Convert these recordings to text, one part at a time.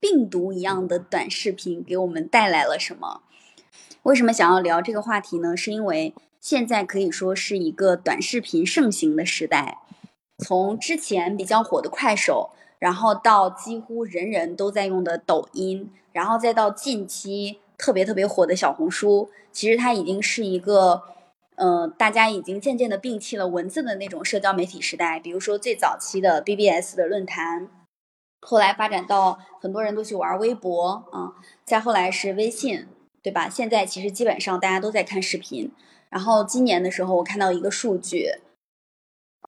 病毒一样的短视频给我们带来了什么？为什么想要聊这个话题呢？是因为现在可以说是一个短视频盛行的时代，从之前比较火的快手，然后到几乎人人都在用的抖音，然后再到近期特别特别火的小红书，其实它已经是一个，呃，大家已经渐渐的摒弃了文字的那种社交媒体时代。比如说最早期的 BBS 的论坛。后来发展到很多人都去玩微博啊，再后来是微信，对吧？现在其实基本上大家都在看视频。然后今年的时候，我看到一个数据，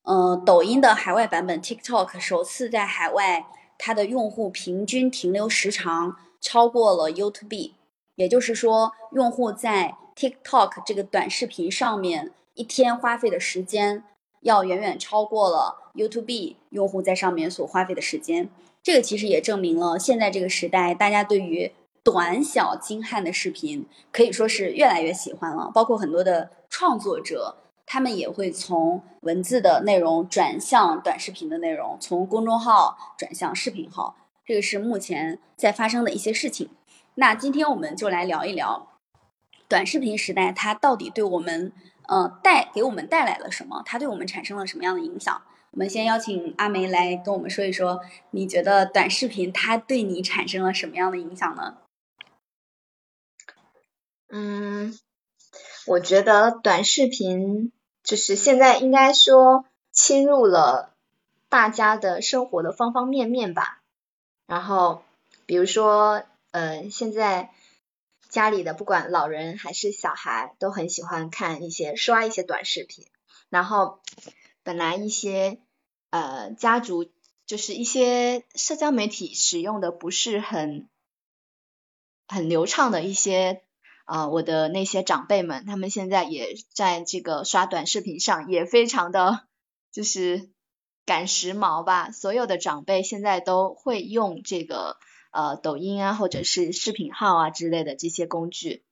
嗯，抖音的海外版本 TikTok 首次在海外，它的用户平均停留时长超过了 YouTube，也就是说，用户在 TikTok 这个短视频上面一天花费的时间，要远远超过了 YouTube 用户在上面所花费的时间。这个其实也证明了，现在这个时代，大家对于短小精悍的视频可以说是越来越喜欢了。包括很多的创作者，他们也会从文字的内容转向短视频的内容，从公众号转向视频号。这个是目前在发生的一些事情。那今天我们就来聊一聊短视频时代，它到底对我们，呃，带给我们带来了什么？它对我们产生了什么样的影响？我们先邀请阿梅来跟我们说一说，你觉得短视频它对你产生了什么样的影响呢？嗯，我觉得短视频就是现在应该说侵入了大家的生活的方方面面吧。然后，比如说，呃，现在家里的不管老人还是小孩都很喜欢看一些刷一些短视频，然后。本来一些呃家族就是一些社交媒体使用的不是很很流畅的一些啊我的那些长辈们，他们现在也在这个刷短视频上也非常的就是赶时髦吧，所有的长辈现在都会用这个呃抖音啊或者是视频号啊之类的这些工具，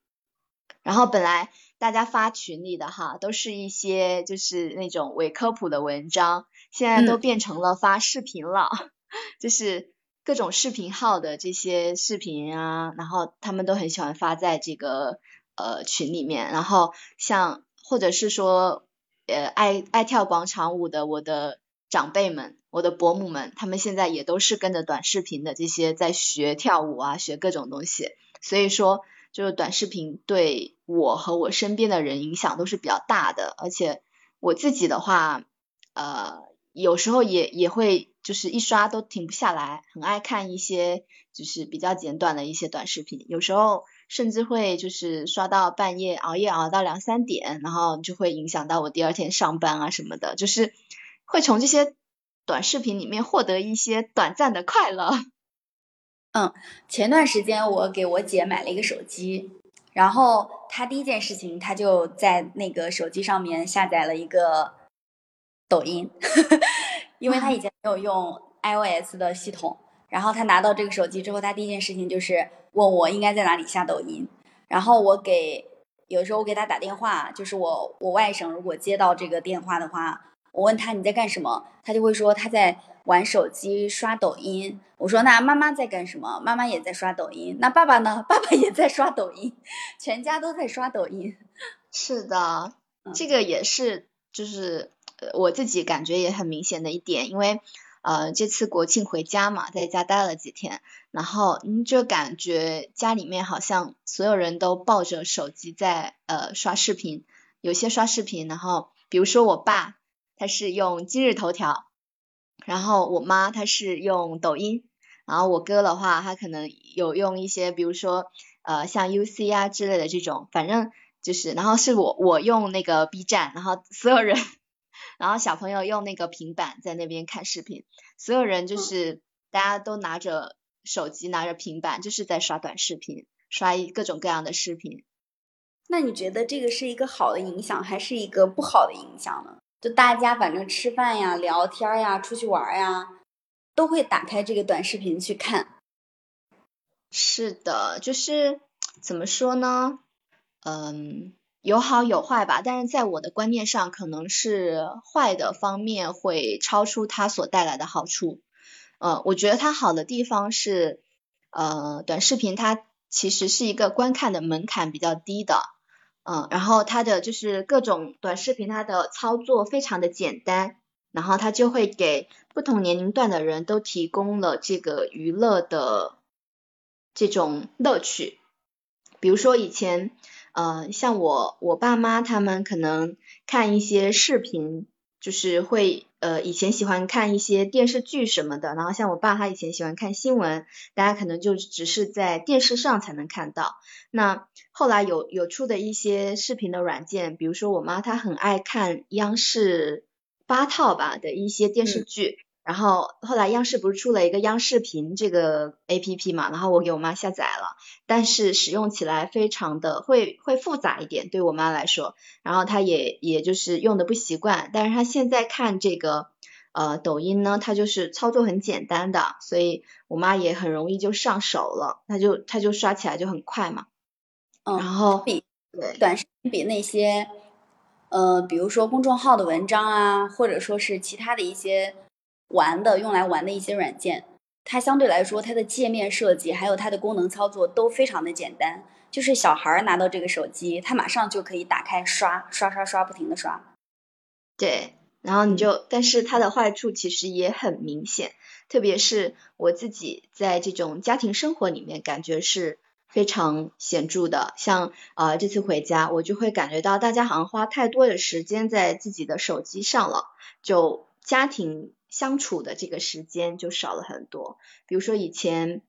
然后本来。大家发群里的哈，都是一些就是那种伪科普的文章，现在都变成了发视频了，就是各种视频号的这些视频啊，然后他们都很喜欢发在这个呃群里面，然后像或者是说呃爱爱跳广场舞的我的长辈们，我的伯母们，他们现在也都是跟着短视频的这些在学跳舞啊，学各种东西，所以说。就是短视频对我和我身边的人影响都是比较大的，而且我自己的话，呃，有时候也也会就是一刷都停不下来，很爱看一些就是比较简短的一些短视频，有时候甚至会就是刷到半夜熬夜熬到两三点，然后就会影响到我第二天上班啊什么的，就是会从这些短视频里面获得一些短暂的快乐。嗯，前段时间我给我姐买了一个手机，然后她第一件事情，她就在那个手机上面下载了一个抖音，因为她以前没有用 iOS 的系统，然后她拿到这个手机之后，她第一件事情就是问我应该在哪里下抖音，然后我给有时候我给她打电话，就是我我外甥如果接到这个电话的话。我问他你在干什么，他就会说他在玩手机刷抖音。我说那妈妈在干什么？妈妈也在刷抖音。那爸爸呢？爸爸也在刷抖音，全家都在刷抖音。是的，这个也是就是我自己感觉也很明显的一点，因为呃这次国庆回家嘛，在家待了几天，然后你就感觉家里面好像所有人都抱着手机在呃刷视频，有些刷视频，然后比如说我爸。他是用今日头条，然后我妈她是用抖音，然后我哥的话他可能有用一些，比如说呃像 UC 啊之类的这种，反正就是，然后是我我用那个 B 站，然后所有人，然后小朋友用那个平板在那边看视频，所有人就是大家都拿着手机拿着平板，就是在刷短视频，刷各种各样的视频。那你觉得这个是一个好的影响，还是一个不好的影响呢？就大家反正吃饭呀、聊天呀、出去玩呀，都会打开这个短视频去看。是的，就是怎么说呢？嗯，有好有坏吧。但是在我的观念上，可能是坏的方面会超出它所带来的好处。呃，我觉得它好的地方是，呃，短视频它其实是一个观看的门槛比较低的，嗯，然后它的就是各种短视频它的操作非常的简单，然后它就会给不同年龄段的人都提供了这个娱乐的这种乐趣。比如说以前，呃，像我我爸妈他们可能看一些视频，就是会。呃，以前喜欢看一些电视剧什么的，然后像我爸他以前喜欢看新闻，大家可能就只是在电视上才能看到。那后来有有出的一些视频的软件，比如说我妈她很爱看央视八套吧的一些电视剧。然后后来央视不是出了一个央视频这个 A P P 嘛，然后我给我妈下载了，但是使用起来非常的会会复杂一点，对我妈来说，然后她也也就是用的不习惯，但是她现在看这个呃抖音呢，它就是操作很简单的，所以我妈也很容易就上手了，她就她就刷起来就很快嘛，嗯，然后比短视频比那些呃比如说公众号的文章啊，或者说是其他的一些。玩的用来玩的一些软件，它相对来说它的界面设计还有它的功能操作都非常的简单，就是小孩儿拿到这个手机，他马上就可以打开刷刷刷刷，不停的刷。对，然后你就，但是它的坏处其实也很明显，特别是我自己在这种家庭生活里面，感觉是非常显著的。像啊这次回家，我就会感觉到大家好像花太多的时间在自己的手机上了，就家庭。相处的这个时间就少了很多。比如说以前，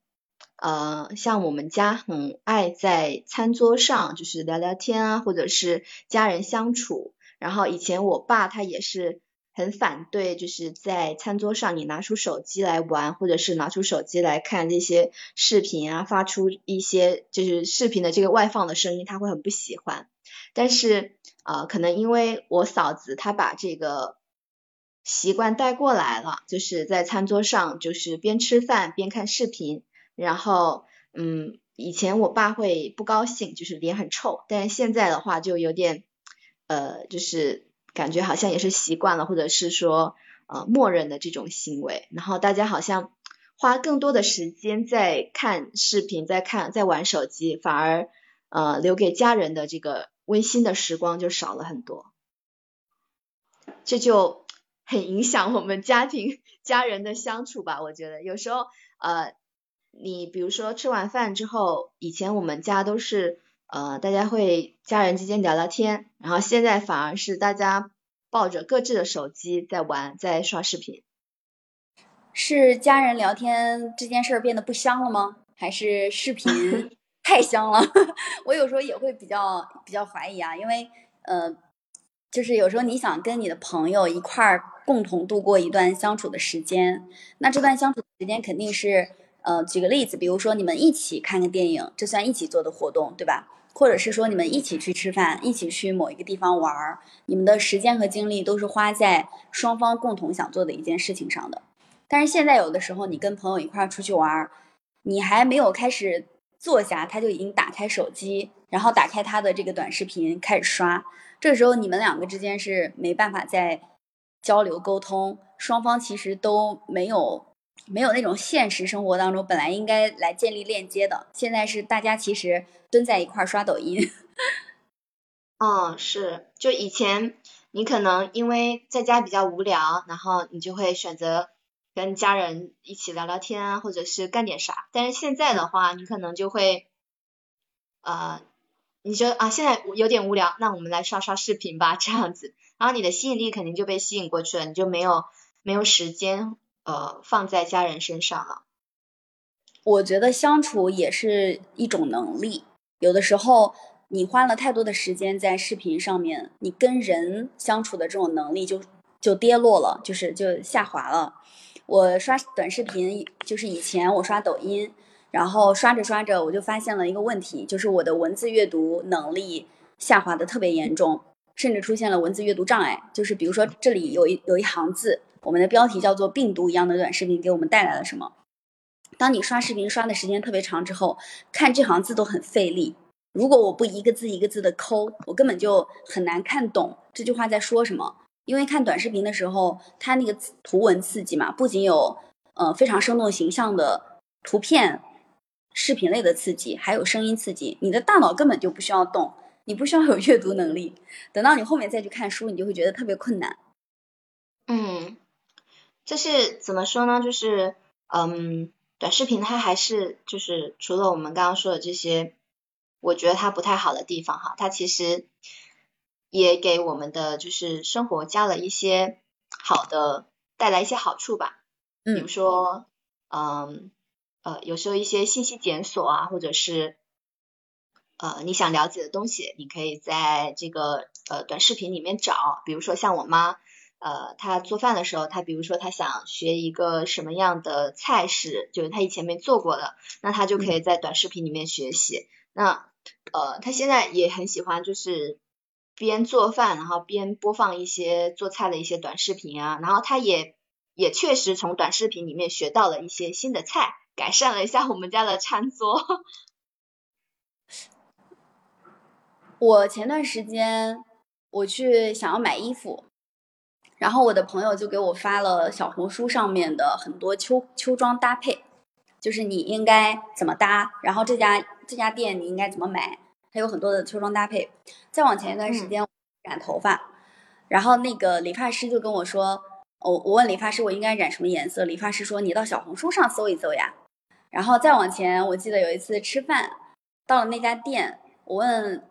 呃，像我们家很爱在餐桌上就是聊聊天啊，或者是家人相处。然后以前我爸他也是很反对，就是在餐桌上你拿出手机来玩，或者是拿出手机来看这些视频啊，发出一些就是视频的这个外放的声音，他会很不喜欢。但是呃，可能因为我嫂子她把这个。习惯带过来了，就是在餐桌上，就是边吃饭边看视频。然后，嗯，以前我爸会不高兴，就是脸很臭。但是现在的话，就有点，呃，就是感觉好像也是习惯了，或者是说，呃，默认的这种行为。然后大家好像花更多的时间在看视频，在看，在玩手机，反而，呃，留给家人的这个温馨的时光就少了很多。这就。很影响我们家庭 家人的相处吧，我觉得有时候呃，你比如说吃完饭之后，以前我们家都是呃大家会家人之间聊聊天，然后现在反而是大家抱着各自的手机在玩，在刷视频。是家人聊天这件事儿变得不香了吗？还是视频 太香了？我有时候也会比较比较怀疑啊，因为呃。就是有时候你想跟你的朋友一块儿共同度过一段相处的时间，那这段相处时间肯定是，呃，举个例子，比如说你们一起看个电影，这算一起做的活动，对吧？或者是说你们一起去吃饭，一起去某一个地方玩儿，你们的时间和精力都是花在双方共同想做的一件事情上的。但是现在有的时候你跟朋友一块儿出去玩儿，你还没有开始坐下，他就已经打开手机，然后打开他的这个短视频开始刷。这时候你们两个之间是没办法再交流沟通，双方其实都没有没有那种现实生活当中本来应该来建立链接的。现在是大家其实蹲在一块儿刷抖音。嗯，是，就以前你可能因为在家比较无聊，然后你就会选择跟家人一起聊聊天啊，或者是干点啥。但是现在的话，你可能就会呃。你觉得啊，现在有点无聊，那我们来刷刷视频吧，这样子，然后你的吸引力肯定就被吸引过去了，你就没有没有时间呃放在家人身上了。我觉得相处也是一种能力，有的时候你花了太多的时间在视频上面，你跟人相处的这种能力就就跌落了，就是就下滑了。我刷短视频，就是以前我刷抖音。然后刷着刷着，我就发现了一个问题，就是我的文字阅读能力下滑的特别严重，甚至出现了文字阅读障碍。就是比如说这里有一有一行字，我们的标题叫做“病毒一样的短视频给我们带来了什么”。当你刷视频刷的时间特别长之后，看这行字都很费力。如果我不一个字一个字的抠，我根本就很难看懂这句话在说什么。因为看短视频的时候，它那个图文刺激嘛，不仅有呃非常生动形象的图片。视频类的刺激，还有声音刺激，你的大脑根本就不需要动，你不需要有阅读能力。等到你后面再去看书，你就会觉得特别困难。嗯，这是怎么说呢？就是嗯，短视频它还是就是除了我们刚刚说的这些，我觉得它不太好的地方哈，它其实也给我们的就是生活加了一些好的，带来一些好处吧。比如说，嗯。呃，有时候一些信息检索啊，或者是呃你想了解的东西，你可以在这个呃短视频里面找。比如说像我妈，呃，她做饭的时候，她比如说她想学一个什么样的菜式，就是她以前没做过的，那她就可以在短视频里面学习。那呃，她现在也很喜欢，就是边做饭，然后边播放一些做菜的一些短视频啊，然后他也也确实从短视频里面学到了一些新的菜。改善了一下我们家的餐桌。我前段时间我去想要买衣服，然后我的朋友就给我发了小红书上面的很多秋秋装搭配，就是你应该怎么搭，然后这家这家店你应该怎么买，它有很多的秋装搭配。再往前一段时间染头发，然后那个理发师就跟我说，我我问理发师我应该染什么颜色，理发师说你到小红书上搜一搜呀。然后再往前，我记得有一次吃饭，到了那家店，我问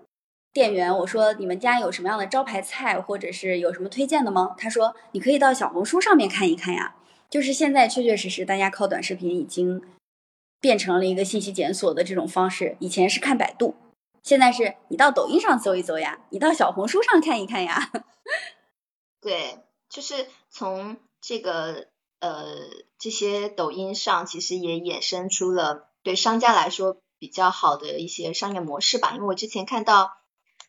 店员，我说你们家有什么样的招牌菜，或者是有什么推荐的吗？他说你可以到小红书上面看一看呀。就是现在确确实实，大家靠短视频已经变成了一个信息检索的这种方式。以前是看百度，现在是你到抖音上搜一搜呀，你到小红书上看一看呀。对，就是从这个。呃，这些抖音上其实也衍生出了对商家来说比较好的一些商业模式吧。因为我之前看到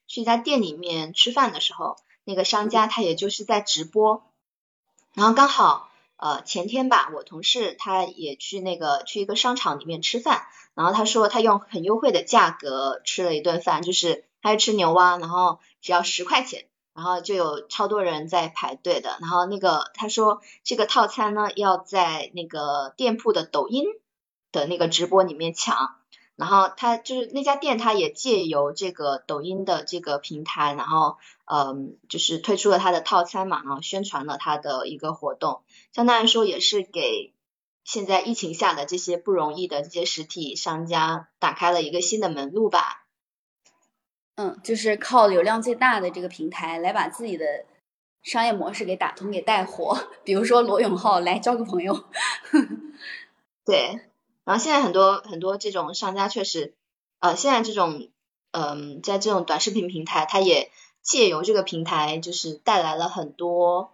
去一家店里面吃饭的时候，那个商家他也就是在直播，然后刚好呃前天吧，我同事他也去那个去一个商场里面吃饭，然后他说他用很优惠的价格吃了一顿饭，就是他吃牛蛙，然后只要十块钱。然后就有超多人在排队的，然后那个他说这个套餐呢要在那个店铺的抖音的那个直播里面抢，然后他就是那家店他也借由这个抖音的这个平台，然后嗯就是推出了他的套餐嘛，然后宣传了他的一个活动，相当于说也是给现在疫情下的这些不容易的这些实体商家打开了一个新的门路吧。嗯，就是靠流量最大的这个平台来把自己的商业模式给打通、给带火。比如说罗永浩来交个朋友，对。然后现在很多很多这种商家确实，呃，现在这种嗯，在这种短视频平台，它也借由这个平台，就是带来了很多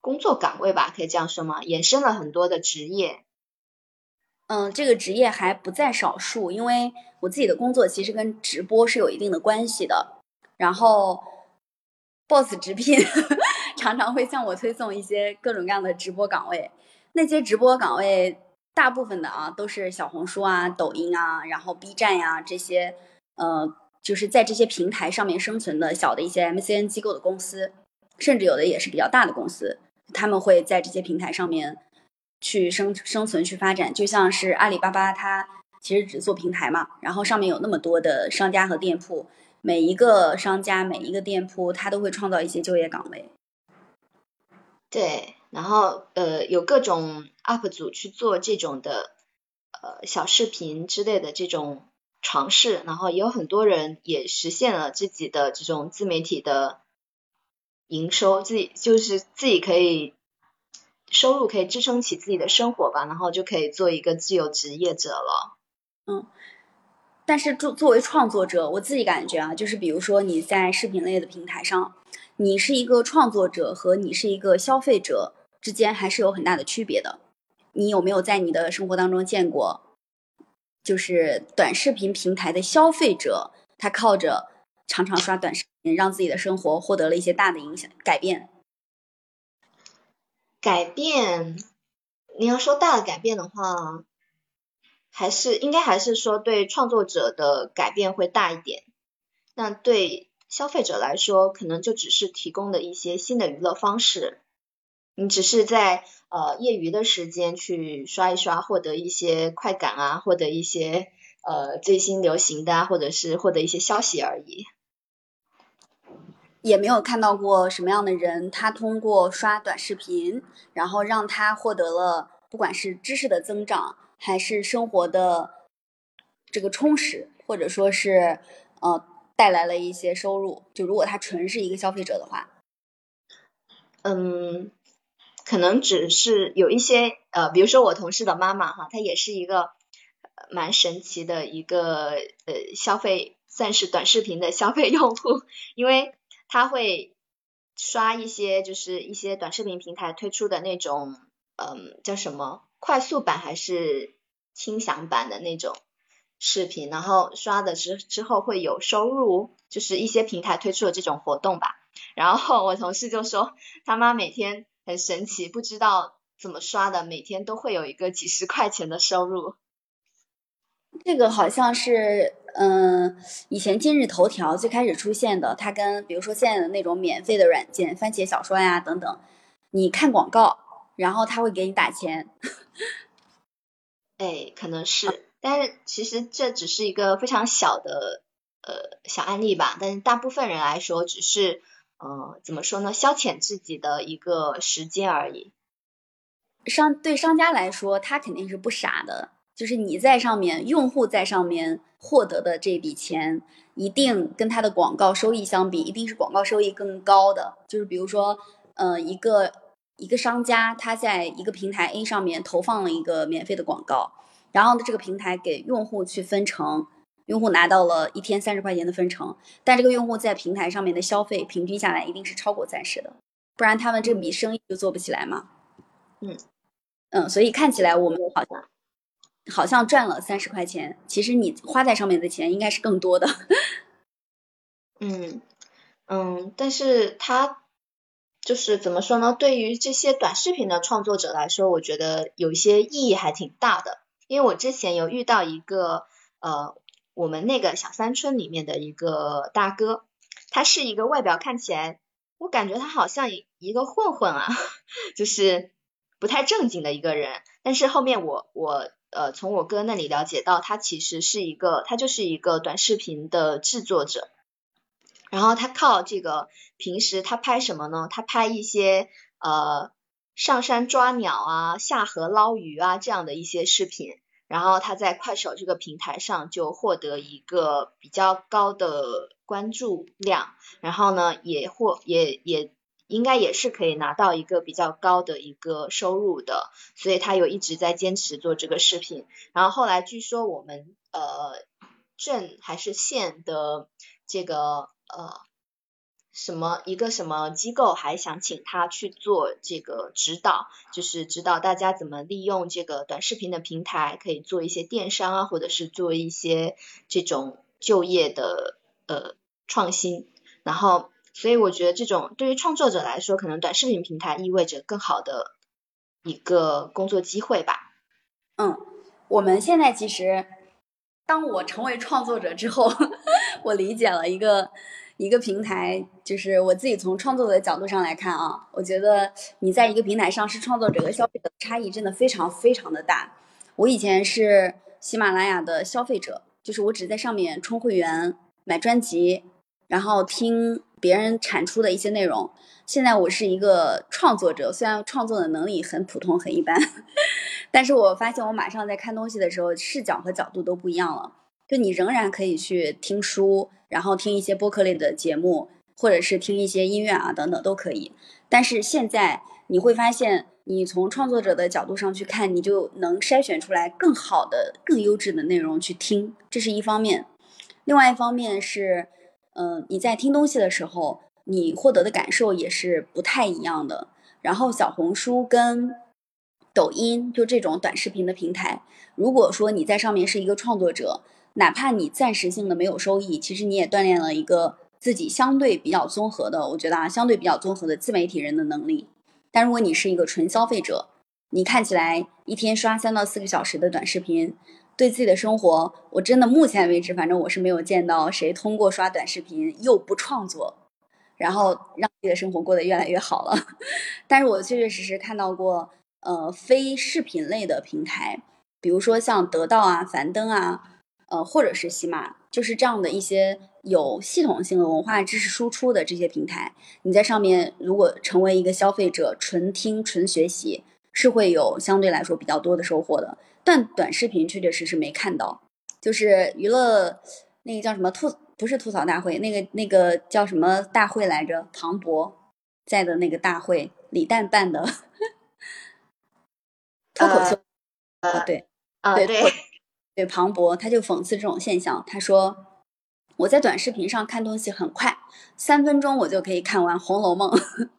工作岗位吧，可以这样说吗？衍生了很多的职业。嗯，这个职业还不在少数，因为我自己的工作其实跟直播是有一定的关系的。然后，boss 直聘 常常会向我推送一些各种各样的直播岗位。那些直播岗位，大部分的啊都是小红书啊、抖音啊，然后 B 站呀这些，呃，就是在这些平台上面生存的小的一些 MCN 机构的公司，甚至有的也是比较大的公司，他们会在这些平台上面。去生生存去发展，就像是阿里巴巴，它其实只做平台嘛，然后上面有那么多的商家和店铺，每一个商家每一个店铺，它都会创造一些就业岗位。对，然后呃，有各种 UP 主去做这种的呃小视频之类的这种尝试，然后也有很多人也实现了自己的这种自媒体的营收，自己就是自己可以。收入可以支撑起自己的生活吧，然后就可以做一个自由职业者了。嗯，但是作作为创作者，我自己感觉啊，就是比如说你在视频类的平台上，你是一个创作者和你是一个消费者之间还是有很大的区别的。你有没有在你的生活当中见过，就是短视频平台的消费者，他靠着常常刷短视频，让自己的生活获得了一些大的影响改变？改变，你要说大的改变的话，还是应该还是说对创作者的改变会大一点。那对消费者来说，可能就只是提供的一些新的娱乐方式。你只是在呃业余的时间去刷一刷，获得一些快感啊，获得一些呃最新流行的啊，或者是获得一些消息而已。也没有看到过什么样的人，他通过刷短视频，然后让他获得了不管是知识的增长，还是生活的这个充实，或者说是呃带来了一些收入。就如果他纯是一个消费者的话，嗯，可能只是有一些呃，比如说我同事的妈妈哈，她也是一个蛮神奇的一个呃消费，算是短视频的消费用户，因为。她会刷一些，就是一些短视频平台推出的那种，嗯，叫什么快速版还是轻享版的那种视频，然后刷的之之后会有收入，就是一些平台推出的这种活动吧。然后我同事就说，他妈每天很神奇，不知道怎么刷的，每天都会有一个几十块钱的收入。这个好像是，嗯，以前今日头条最开始出现的，它跟比如说现在的那种免费的软件，番茄小说呀等等，你看广告，然后他会给你打钱。哎，可能是，但是其实这只是一个非常小的呃小案例吧，但是大部分人来说，只是呃怎么说呢，消遣自己的一个时间而已。商对商家来说，他肯定是不傻的。就是你在上面，用户在上面获得的这笔钱，一定跟他的广告收益相比，一定是广告收益更高的。就是比如说，呃，一个一个商家他在一个平台 A 上面投放了一个免费的广告，然后呢，这个平台给用户去分成，用户拿到了一天三十块钱的分成，但这个用户在平台上面的消费平均下来一定是超过三十的，不然他们这笔生意就做不起来嘛。嗯嗯，所以看起来我们好像。好像赚了三十块钱，其实你花在上面的钱应该是更多的。嗯嗯，但是他就是怎么说呢？对于这些短视频的创作者来说，我觉得有一些意义还挺大的。因为我之前有遇到一个呃，我们那个小山村里面的一个大哥，他是一个外表看起来，我感觉他好像一个混混啊，就是不太正经的一个人。但是后面我我。呃，从我哥那里了解到，他其实是一个，他就是一个短视频的制作者。然后他靠这个平时他拍什么呢？他拍一些呃上山抓鸟啊、下河捞鱼啊这样的一些视频。然后他在快手这个平台上就获得一个比较高的关注量，然后呢也获也也。应该也是可以拿到一个比较高的一个收入的，所以他有一直在坚持做这个视频。然后后来据说我们呃镇还是县的这个呃什么一个什么机构还想请他去做这个指导，就是指导大家怎么利用这个短视频的平台，可以做一些电商啊，或者是做一些这种就业的呃创新，然后。所以我觉得这种对于创作者来说，可能短视频平台意味着更好的一个工作机会吧。嗯，我们现在其实，当我成为创作者之后，我理解了一个一个平台，就是我自己从创作的角度上来看啊，我觉得你在一个平台上是创作者和消费者的差异真的非常非常的大。我以前是喜马拉雅的消费者，就是我只在上面充会员、买专辑，然后听。别人产出的一些内容，现在我是一个创作者，虽然创作的能力很普通很一般，但是我发现我马上在看东西的时候，视角和角度都不一样了。就你仍然可以去听书，然后听一些播客类的节目，或者是听一些音乐啊等等都可以。但是现在你会发现，你从创作者的角度上去看，你就能筛选出来更好的、更优质的内容去听，这是一方面。另外一方面是。嗯，你在听东西的时候，你获得的感受也是不太一样的。然后小红书跟抖音就这种短视频的平台，如果说你在上面是一个创作者，哪怕你暂时性的没有收益，其实你也锻炼了一个自己相对比较综合的，我觉得啊，相对比较综合的自媒体人的能力。但如果你是一个纯消费者，你看起来一天刷三到四个小时的短视频。对自己的生活，我真的目前为止，反正我是没有见到谁通过刷短视频又不创作，然后让自己的生活过得越来越好了。但是我确确实实看到过，呃，非视频类的平台，比如说像得到啊、樊登啊，呃，或者是喜马，就是这样的一些有系统性的文化知识输出的这些平台，你在上面如果成为一个消费者，纯听、纯学习，是会有相对来说比较多的收获的。但短视频确确实实没看到，就是娱乐那个叫什么吐。不是吐槽大会，那个那个叫什么大会来着？庞博在的那个大会，李诞办的 脱口秀。呃，对，啊对对，对，庞博他就讽刺这种现象，他说我在短视频上看东西很快，三分钟我就可以看完《红楼梦》。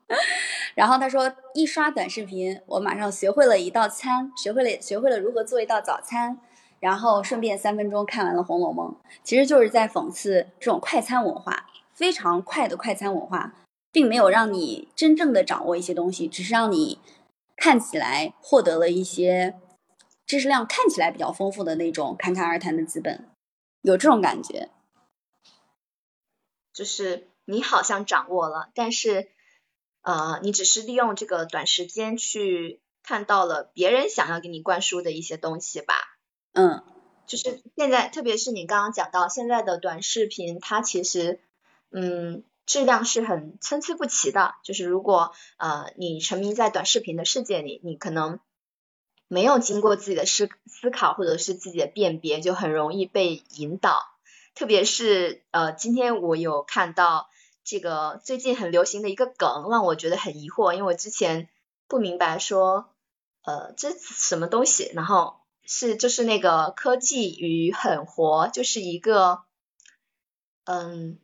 然后他说一刷短视频，我马上学会了一道餐，学会了学会了如何做一道早餐。然后顺便三分钟看完了《红楼梦》，其实就是在讽刺这种快餐文化，非常快的快餐文化，并没有让你真正的掌握一些东西，只是让你看起来获得了一些知识量看起来比较丰富的那种侃侃而谈的资本，有这种感觉。就是你好像掌握了，但是呃，你只是利用这个短时间去看到了别人想要给你灌输的一些东西吧。嗯，就是现在，特别是你刚刚讲到现在的短视频，它其实，嗯，质量是很参差不齐的。就是如果呃你沉迷在短视频的世界里，你可能没有经过自己的思思考或者是自己的辨别，就很容易被引导。特别是呃，今天我有看到这个最近很流行的一个梗，让我觉得很疑惑，因为我之前不明白说呃这什么东西，然后。是，就是那个科技与狠活，就是一个，嗯，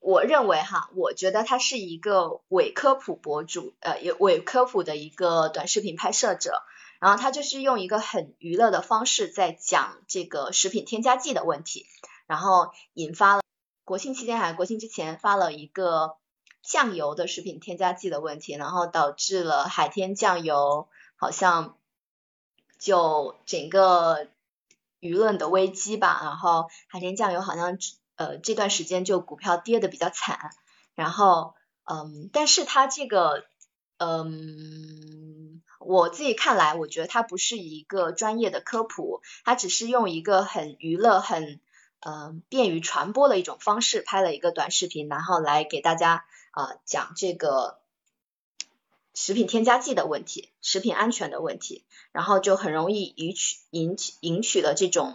我认为哈，我觉得他是一个伪科普博主，呃，有伪科普的一个短视频拍摄者，然后他就是用一个很娱乐的方式在讲这个食品添加剂的问题，然后引发了国庆期间还是国庆之前发了一个酱油的食品添加剂的问题，然后导致了海天酱油好像。就整个舆论的危机吧，然后海天酱油好像呃这段时间就股票跌的比较惨，然后嗯，但是它这个嗯，我自己看来，我觉得它不是一个专业的科普，它只是用一个很娱乐、很嗯便于传播的一种方式拍了一个短视频，然后来给大家啊讲这个。食品添加剂的问题，食品安全的问题，然后就很容易引取引起引起了这种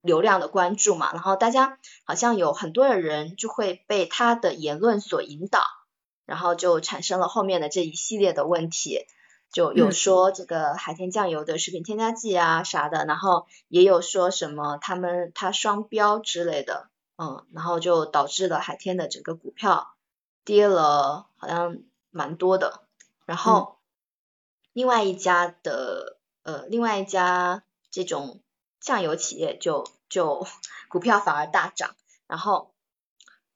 流量的关注嘛，然后大家好像有很多的人就会被他的言论所引导，然后就产生了后面的这一系列的问题，就有说这个海天酱油的食品添加剂啊啥的，然后也有说什么他们他双标之类的，嗯，然后就导致了海天的整个股票跌了，好像蛮多的。然后，另外一家的呃，另外一家这种酱油企业就就 股票反而大涨。然后，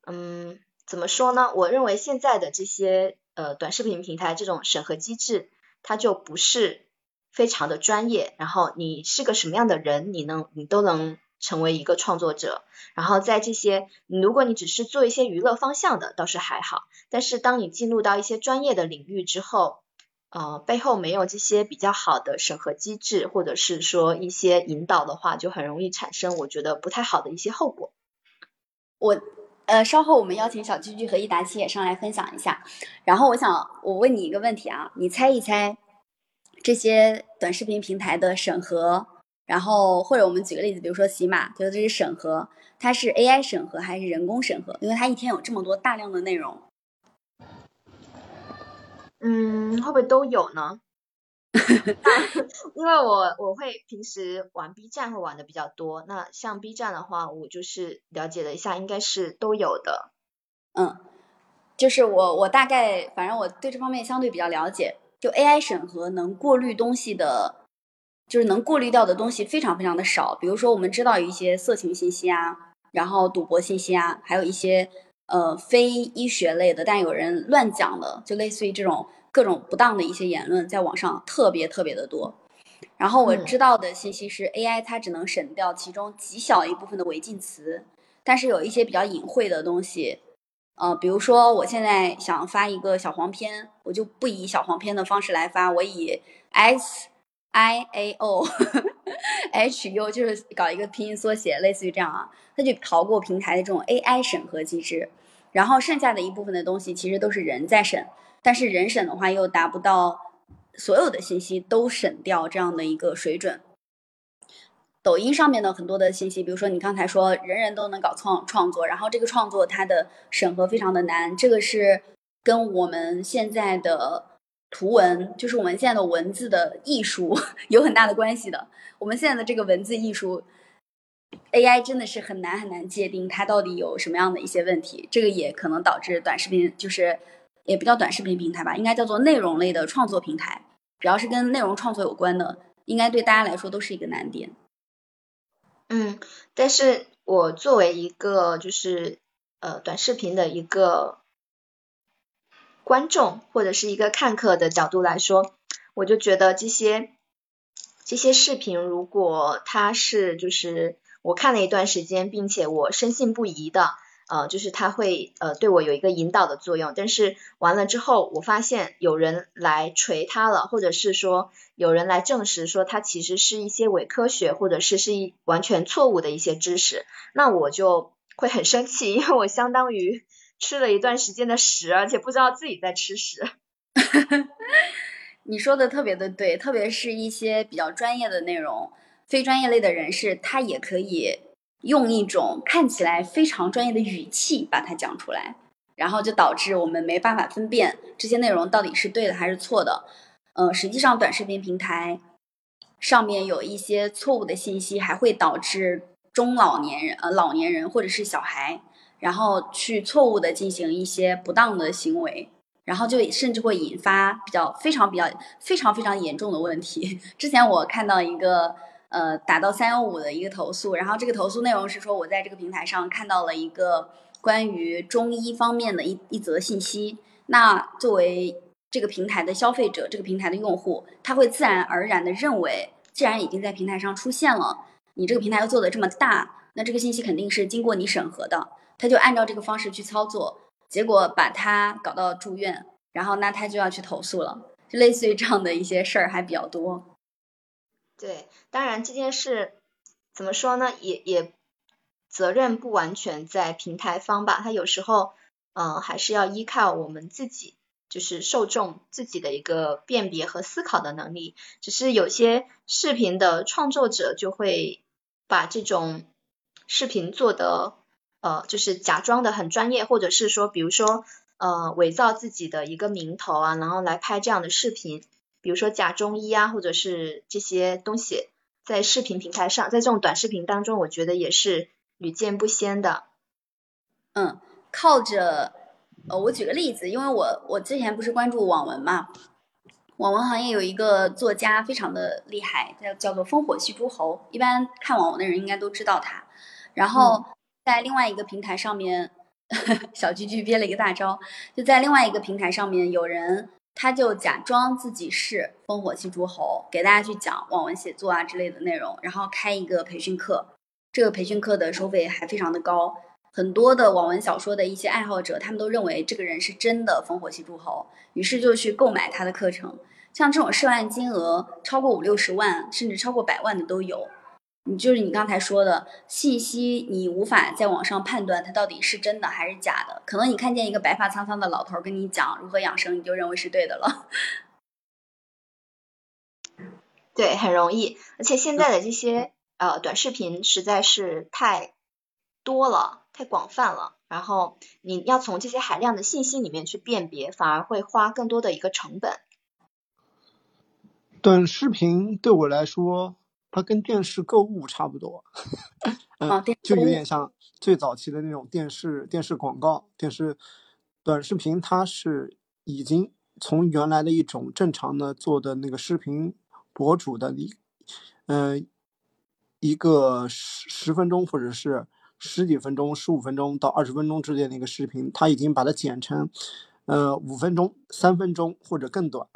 嗯，怎么说呢？我认为现在的这些呃短视频平台这种审核机制，它就不是非常的专业。然后你是个什么样的人，你能你都能成为一个创作者。然后在这些，如果你只是做一些娱乐方向的，倒是还好。但是当你进入到一些专业的领域之后，呃，背后没有这些比较好的审核机制，或者是说一些引导的话，就很容易产生我觉得不太好的一些后果。我呃，稍后我们邀请小居居和易达七也上来分享一下。然后我想我问你一个问题啊，你猜一猜这些短视频平台的审核，然后或者我们举个例子，比如说喜马，觉得这是审核，它是 AI 审核还是人工审核？因为它一天有这么多大量的内容。嗯，会不会都有呢？因为我我会平时玩 B 站会玩的比较多，那像 B 站的话，我就是了解了一下，应该是都有的。嗯，就是我我大概反正我对这方面相对比较了解，就 AI 审核能过滤东西的，就是能过滤掉的东西非常非常的少。比如说我们知道有一些色情信息啊，然后赌博信息啊，还有一些。呃，非医学类的，但有人乱讲的，就类似于这种各种不当的一些言论，在网上特别特别的多。然后我知道的信息是，AI 它只能审掉其中极小一部分的违禁词，但是有一些比较隐晦的东西，呃，比如说我现在想发一个小黄片，我就不以小黄片的方式来发，我以 S I A O H U 就是搞一个拼音缩写，类似于这样啊，它就逃过平台的这种 AI 审核机制。然后剩下的一部分的东西其实都是人在审，但是人审的话又达不到所有的信息都审掉这样的一个水准。抖音上面的很多的信息，比如说你刚才说人人都能搞创创作，然后这个创作它的审核非常的难，这个是跟我们现在的图文，就是我们现在的文字的艺术 有很大的关系的。我们现在的这个文字艺术，AI 真的是很难很难界定它到底有什么样的一些问题，这个也可能导致短视频就是也不叫短视频平台吧，应该叫做内容类的创作平台，只要是跟内容创作有关的，应该对大家来说都是一个难点。嗯，但是我作为一个就是呃短视频的一个观众或者是一个看客的角度来说，我就觉得这些这些视频如果它是就是我看了一段时间，并且我深信不疑的。呃，就是它会呃对我有一个引导的作用，但是完了之后，我发现有人来锤它了，或者是说有人来证实说它其实是一些伪科学，或者是是一完全错误的一些知识，那我就会很生气，因为我相当于 吃了一段时间的屎，而且不知道自己在吃屎。你说的特别的对，特别是一些比较专业的内容，非专业类的人士，他也可以。用一种看起来非常专业的语气把它讲出来，然后就导致我们没办法分辨这些内容到底是对的还是错的。呃，实际上短视频平台上面有一些错误的信息，还会导致中老年人、呃老年人或者是小孩，然后去错误的进行一些不当的行为，然后就甚至会引发比较非常比较非常非常严重的问题。之前我看到一个。呃，打到三幺五的一个投诉，然后这个投诉内容是说，我在这个平台上看到了一个关于中医方面的一一则信息。那作为这个平台的消费者，这个平台的用户，他会自然而然的认为，既然已经在平台上出现了，你这个平台又做的这么大，那这个信息肯定是经过你审核的，他就按照这个方式去操作，结果把他搞到住院，然后那他就要去投诉了，就类似于这样的一些事儿还比较多。对，当然这件事怎么说呢？也也责任不完全在平台方吧，他有时候嗯还是要依靠我们自己，就是受众自己的一个辨别和思考的能力。只是有些视频的创作者就会把这种视频做的呃就是假装的很专业，或者是说比如说呃伪造自己的一个名头啊，然后来拍这样的视频。比如说假中医啊，或者是这些东西，在视频平台上，在这种短视频当中，我觉得也是屡见不鲜的。嗯，靠着呃，我举个例子，因为我我之前不是关注网文嘛，网文行业有一个作家非常的厉害，叫叫做烽火戏诸侯，一般看网文的人应该都知道他。然后在另外一个平台上面，小居居憋了一个大招，就在另外一个平台上面有人。他就假装自己是烽火戏诸侯，给大家去讲网文写作啊之类的内容，然后开一个培训课。这个培训课的收费还非常的高，很多的网文小说的一些爱好者，他们都认为这个人是真的烽火戏诸侯，于是就去购买他的课程。像这种涉案金额超过五六十万，甚至超过百万的都有。你就是你刚才说的信息，你无法在网上判断它到底是真的还是假的。可能你看见一个白发苍苍的老头跟你讲如何养生，你就认为是对的了。对，很容易。而且现在的这些呃短视频实在是太多了，太广泛了。然后你要从这些海量的信息里面去辨别，反而会花更多的一个成本。短视频对我来说。它跟电视购物差不多，嗯，就有点像最早期的那种电视电视广告、电视短视频。它是已经从原来的一种正常的做的那个视频博主的一，嗯，一个十十分钟或者是十几分钟、十五分钟到二十分钟之间的一个视频，它已经把它剪成，呃，五分钟、三分钟或者更短，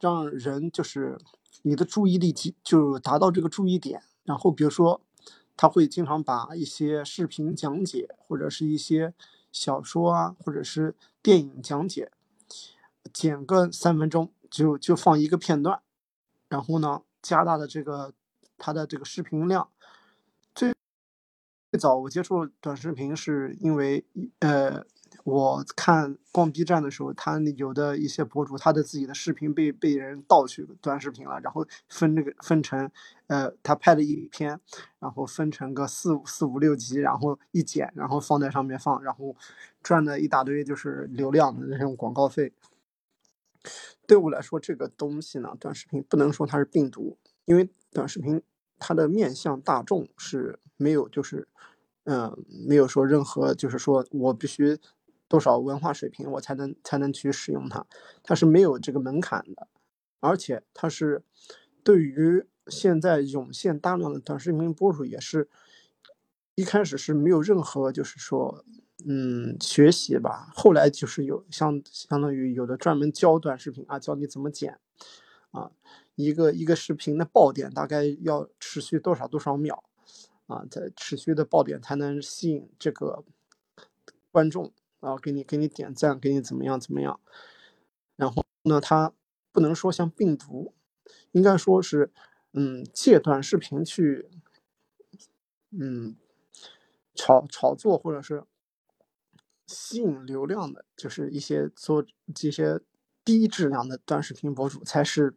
让人就是。你的注意力集就达到这个注意点，然后比如说，他会经常把一些视频讲解或者是一些小说啊，或者是电影讲解，剪个三分钟就就放一个片段，然后呢，加大的这个它的这个视频量。最最早我接触短视频是因为呃。我看逛 B 站的时候，他有的一些博主，他的自己的视频被被人盗取短视频了，然后分这个分成，呃，他拍了一篇，然后分成个四四五六集，然后一剪，然后放在上面放，然后赚了一大堆就是流量的那种广告费。对我来说，这个东西呢，短视频不能说它是病毒，因为短视频它的面向大众是没有，就是，嗯，没有说任何，就是说我必须。多少文化水平我才能才能去使用它？它是没有这个门槛的，而且它是对于现在涌现大量的短视频博主也是一开始是没有任何就是说嗯学习吧，后来就是有相相当于有的专门教短视频啊，教你怎么剪啊，一个一个视频的爆点大概要持续多少多少秒啊，在持续的爆点才能吸引这个观众。啊，给你给你点赞，给你怎么样怎么样？然后呢，它不能说像病毒，应该说是，嗯，借短视频去，嗯，炒炒作或者是吸引流量的，就是一些做这些低质量的短视频博主，才是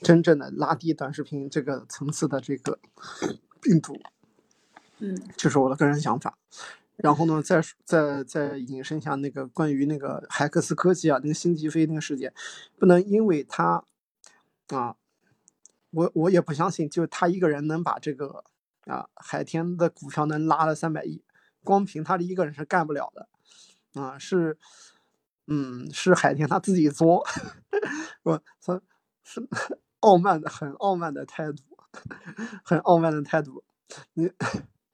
真正的拉低短视频这个层次的这个病毒。嗯，这是我的个人想法。然后呢，再再再引申一下那个关于那个海克斯科技啊，那个辛吉飞那个事件，不能因为他啊，我我也不相信，就他一个人能把这个啊海天的股票能拉了三百亿，光凭他的一个人是干不了的。啊，是嗯是海天他自己作，我他是傲慢的很傲慢的态度，很傲慢的态度，你。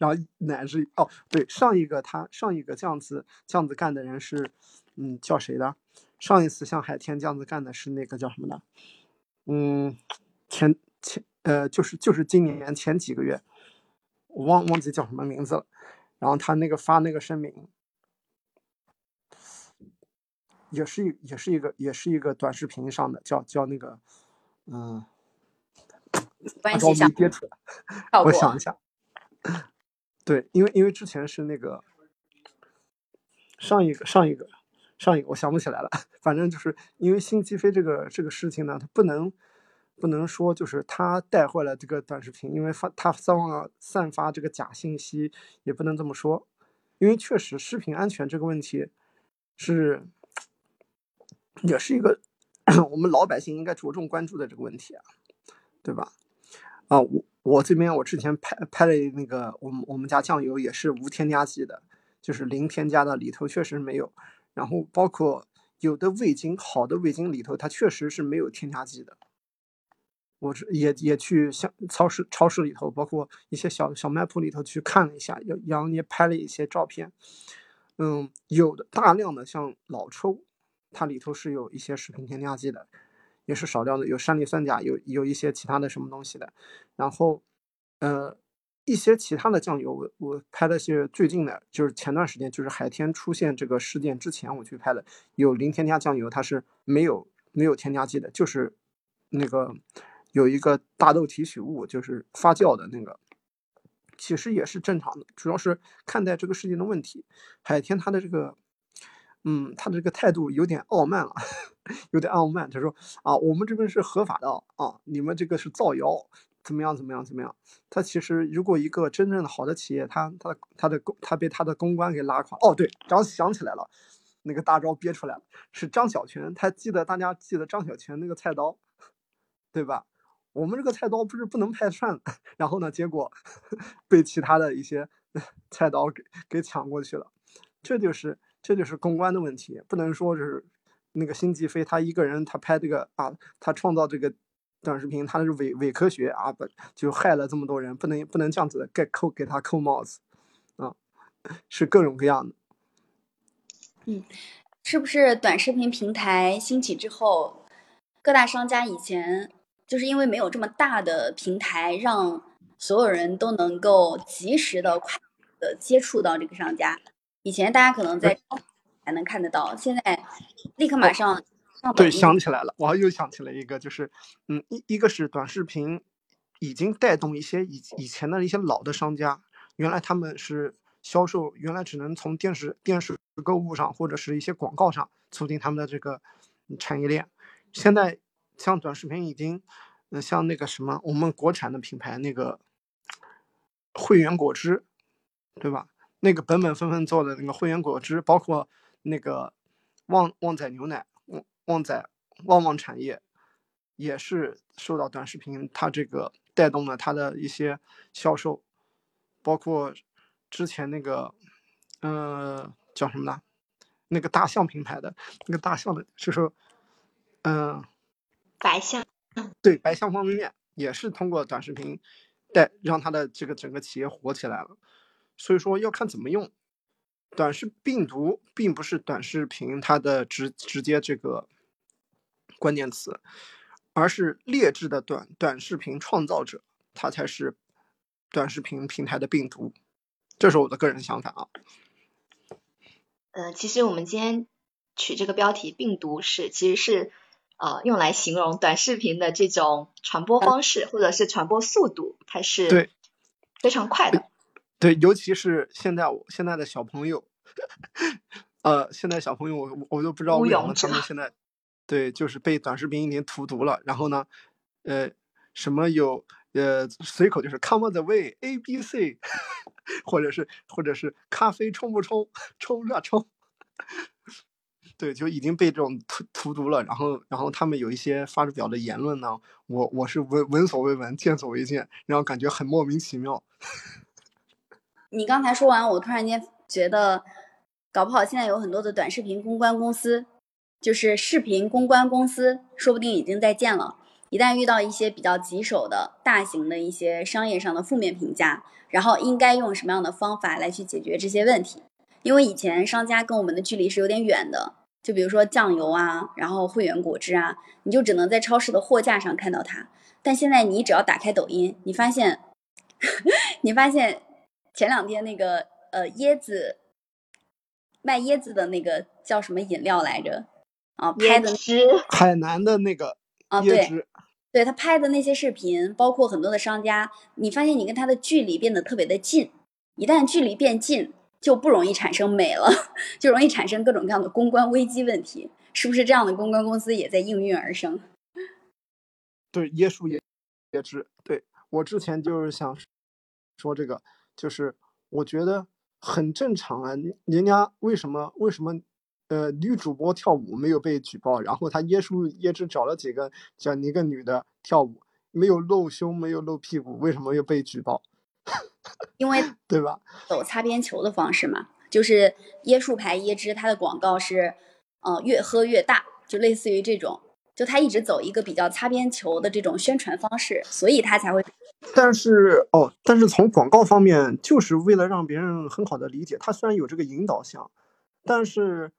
然后乃至哦，对，上一个他上一个这样子这样子干的人是，嗯，叫谁的？上一次像海天这样子干的是那个叫什么的？嗯，前前呃，就是就是今年前几个月，我忘忘记叫什么名字了。然后他那个发那个声明，也是一也是一个也是一个短视频上的，叫叫那个，嗯，关系想接出来，我想一下。对，因为因为之前是那个上一个上一个上一个，我想不起来了。反正就是因为新机飞这个这个事情呢，它不能不能说就是他带坏了这个短视频，因为发他散发散发这个假信息，也不能这么说。因为确实视频安全这个问题是也是一个 我们老百姓应该着重关注的这个问题啊，对吧？啊，我。我这边我之前拍拍了那个，我们我们家酱油也是无添加剂的，就是零添加的，里头确实没有。然后包括有的味精，好的味精里头它确实是没有添加剂的。我是也也去像超市超市里头，包括一些小小卖铺里头去看了一下，也然后也拍了一些照片。嗯，有的大量的像老抽，它里头是有一些食品添加剂的。也是少量的，有山梨酸钾，有有一些其他的什么东西的，然后，呃，一些其他的酱油，我我拍的是最近的，就是前段时间，就是海天出现这个事件之前我去拍的，有零添加酱油，它是没有没有添加剂的，就是那个有一个大豆提取物，就是发酵的那个，其实也是正常的，主要是看待这个事件的问题，海天它的这个。嗯，他的这个态度有点傲慢了，有点傲慢。他说：“啊，我们这边是合法的啊，你们这个是造谣，怎么样？怎么样？怎么样？”他其实，如果一个真正的好的企业，他他的他的公他被他的公关给拉垮。哦，对，张想起来了，那个大招憋出来了，是张小泉。他记得大家记得张小泉那个菜刀，对吧？我们这个菜刀不是不能拍串，然后呢，结果 被其他的一些菜刀给给抢过去了，这就是。这就是公关的问题，不能说是那个辛吉飞他一个人他拍这个啊，他创造这个短视频，他是伪伪科学啊，不就害了这么多人，不能不能这样子给扣给他扣帽子啊，是各种各样的。嗯，是不是短视频平台兴起之后，各大商家以前就是因为没有这么大的平台，让所有人都能够及时的、快的接触到这个商家。以前大家可能在还能看得到，现在立刻马上。对，想起来了，我又想起了一个，就是嗯，一一个是短视频已经带动一些以以前的一些老的商家，原来他们是销售，原来只能从电视电视购物上或者是一些广告上促进他们的这个产业链，现在像短视频已经，嗯，像那个什么我们国产的品牌那个汇源果汁。对吧？那个本本分分做的那个汇源果汁，包括那个旺旺仔牛奶、旺旺仔旺旺产业，也是受到短视频它这个带动了它的一些销售，包括之前那个，呃，叫什么呢？那个大象品牌的那个大象的，就是，嗯，白象，对，白象方便面也是通过短视频带让它的这个整个企业火起来了。所以说要看怎么用，短视病毒并不是短视频它的直直接这个关键词，而是劣质的短短视频创造者，它才是短视频平台的病毒，这是我的个人想法啊。呃，其实我们今天取这个标题“病毒”是其实是呃用来形容短视频的这种传播方式或者是传播速度，它是对非常快的。对，尤其是现在，我现在的小朋友，呃，现在小朋友，我我都不知道为什么他们现在，对，就是被短视频已经荼毒了。然后呢，呃，什么有，呃，随口就是 Come on the way A B C，或者是或者是咖啡冲不冲，冲啊冲，对，就已经被这种荼荼毒了。然后然后他们有一些发表的言论呢，我我是闻闻所未闻，见所未见，然后感觉很莫名其妙。你刚才说完，我突然间觉得，搞不好现在有很多的短视频公关公司，就是视频公关公司，说不定已经在建了。一旦遇到一些比较棘手的大型的一些商业上的负面评价，然后应该用什么样的方法来去解决这些问题？因为以前商家跟我们的距离是有点远的，就比如说酱油啊，然后汇源果汁啊，你就只能在超市的货架上看到它。但现在你只要打开抖音，你发现，你发现。前两天那个呃椰子卖椰子的那个叫什么饮料来着？啊，拍的海南的那个啊，对，对他拍的那些视频，包括很多的商家，你发现你跟他的距离变得特别的近。一旦距离变近，就不容易产生美了，就容易产生各种各样的公关危机问题。是不是这样的公关公司也在应运而生？对，椰树椰椰汁，对我之前就是想说这个。就是我觉得很正常啊，人家为什么为什么呃女主播跳舞没有被举报，然后他椰树椰汁找了几个讲一个女的跳舞没有露胸没有露屁股，为什么又被举报？因为 对吧？走擦边球的方式嘛，就是椰树牌椰汁它的广告是呃越喝越大，就类似于这种，就他一直走一个比较擦边球的这种宣传方式，所以他才会。但是哦，但是从广告方面，就是为了让别人很好的理解，他虽然有这个引导项，但是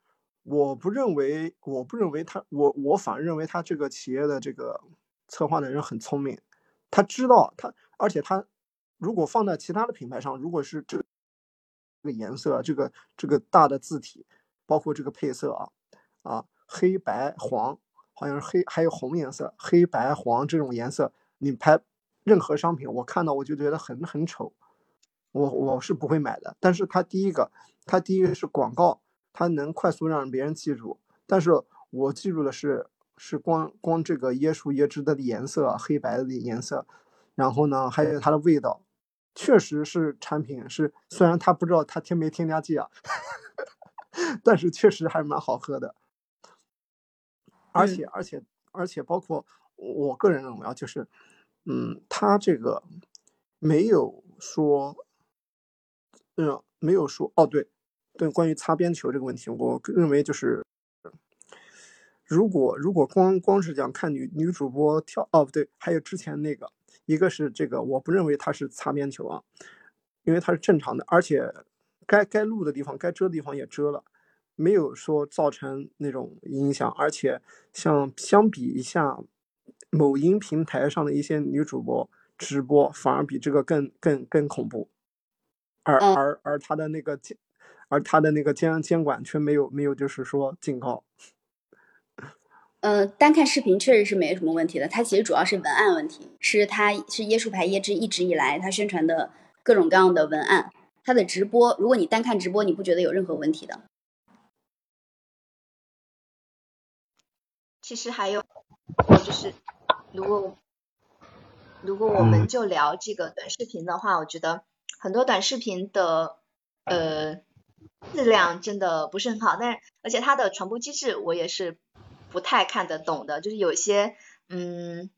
我不认为，我不认为他，我我反而认为他这个企业的这个策划的人很聪明，他知道他，而且他如果放在其他的品牌上，如果是这这个颜色，这个这个大的字体，包括这个配色啊啊黑白黄，好像是黑还有红颜色，黑白黄这种颜色，你拍。任何商品我看到我就觉得很很丑，我我是不会买的。但是它第一个，它第一个是广告，它能快速让别人记住。但是我记住的是是光光这个椰树椰汁的颜色，黑白的颜色，然后呢还有它的味道，确实是产品是虽然它不知道它添没添加剂啊，但是确实还是蛮好喝的。而且而且而且包括我个人认为啊，就是。嗯，他这个没有说，嗯，没有说哦，对，对，关于擦边球这个问题，我认为就是，如果如果光光是讲看女女主播跳，哦，不对，还有之前那个，一个是这个，我不认为他是擦边球啊，因为他是正常的，而且该该录的地方，该遮的地方也遮了，没有说造成那种影响，而且像相比一下。某音平台上的一些女主播直播反而比这个更更更恐怖，而而而他的那个监而他的那个监监管却没有没有就是说警告。呃，单看视频确实是没什么问题的，它其实主要是文案问题，是它是椰树牌椰汁一直以来它宣传的各种各样的文案，它的直播，如果你单看直播，你不觉得有任何问题的？其实还有，就是如果如果我们就聊这个短视频的话，我觉得很多短视频的呃质量真的不是很好，但是而且它的传播机制我也是不太看得懂的，就是有些嗯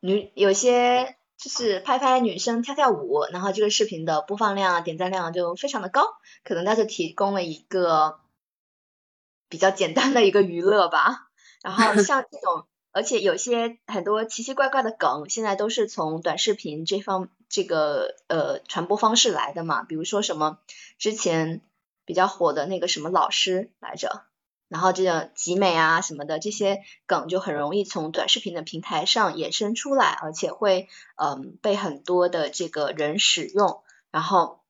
女有些就是拍拍女生跳跳舞，然后这个视频的播放量啊点赞量就非常的高，可能它就提供了一个比较简单的一个娱乐吧。然后像这种，而且有些很多奇奇怪怪的梗，现在都是从短视频这方这个呃传播方式来的嘛。比如说什么之前比较火的那个什么老师来着，然后这种集美啊什么的这些梗就很容易从短视频的平台上衍生出来，而且会嗯被很多的这个人使用，然后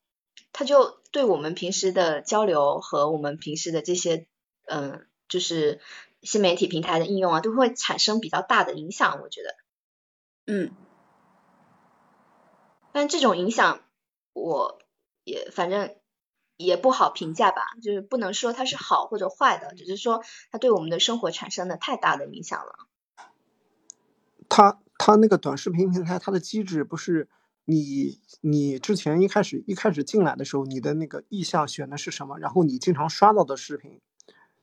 它就对我们平时的交流和我们平时的这些嗯就是。新媒体平台的应用啊，都会产生比较大的影响，我觉得，嗯，但这种影响，我也反正也不好评价吧，就是不能说它是好或者坏的，只是说它对我们的生活产生了太大的影响了。它它那个短视频平台，它的机制不是你你之前一开始一开始进来的时候，你的那个意向选的是什么，然后你经常刷到的视频。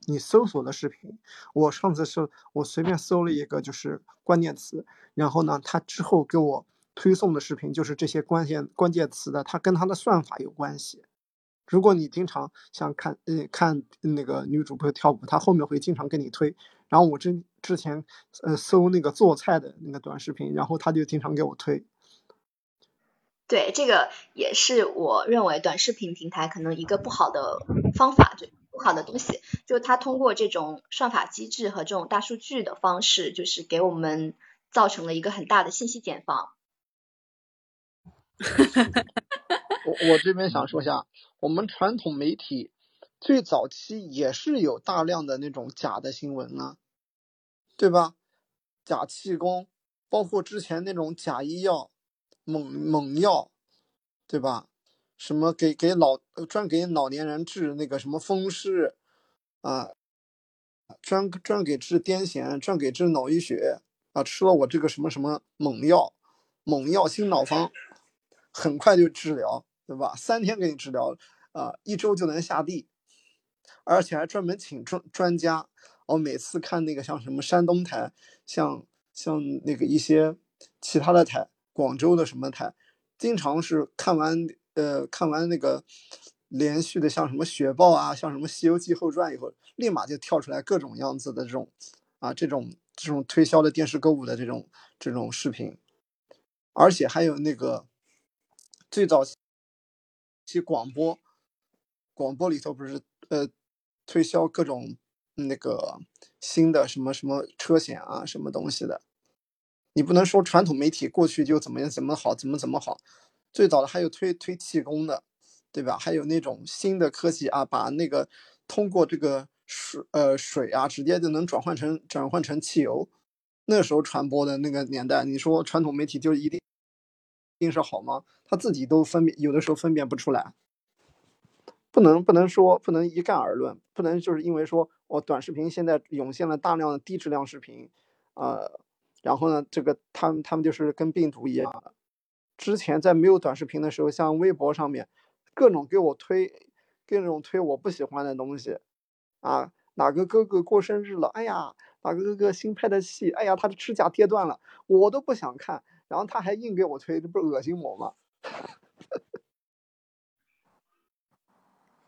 你搜索的视频，我上次是我随便搜了一个就是关键词，然后呢，他之后给我推送的视频就是这些关键关键词的，它跟它的算法有关系。如果你经常想看，嗯，看那个女主播跳舞，他后面会经常给你推。然后我之之前呃搜那个做菜的那个短视频，然后他就经常给我推。对，这个也是我认为短视频平台可能一个不好的方法，就。好的东西，就它通过这种算法机制和这种大数据的方式，就是给我们造成了一个很大的信息茧房。我我这边想说一下，我们传统媒体最早期也是有大量的那种假的新闻呢，对吧？假气功，包括之前那种假医药、猛猛药，对吧？什么给给老专给老年人治那个什么风湿啊，专专给治癫痫，专给治脑溢血啊，吃了我这个什么什么猛药，猛药新脑方，很快就治疗，对吧？三天给你治疗啊，一周就能下地，而且还专门请专专家。我每次看那个像什么山东台，像像那个一些其他的台，广州的什么台，经常是看完。呃，看完那个连续的像什么雪豹啊，像什么《西游记后传》以后，立马就跳出来各种样子的这种啊，这种这种推销的电视购物的这种这种视频，而且还有那个最早期广播，广播里头不是呃推销各种那个新的什么什么车险啊，什么东西的，你不能说传统媒体过去就怎么样怎么好，怎么怎么好。最早的还有推推气功的，对吧？还有那种新的科技啊，把那个通过这个水呃水啊，直接就能转换成转换成汽油。那时候传播的那个年代，你说传统媒体就一定一定是好吗？他自己都分辨有的时候分辨不出来。不能不能说不能一概而论，不能就是因为说我短视频现在涌现了大量的低质量视频，呃，然后呢，这个他们他们就是跟病毒一样。之前在没有短视频的时候，像微博上面，各种给我推，各种推我不喜欢的东西，啊，哪个哥哥过生日了？哎呀，哪个哥哥新拍的戏？哎呀，他的指甲跌断了，我都不想看，然后他还硬给我推，这不是恶心我吗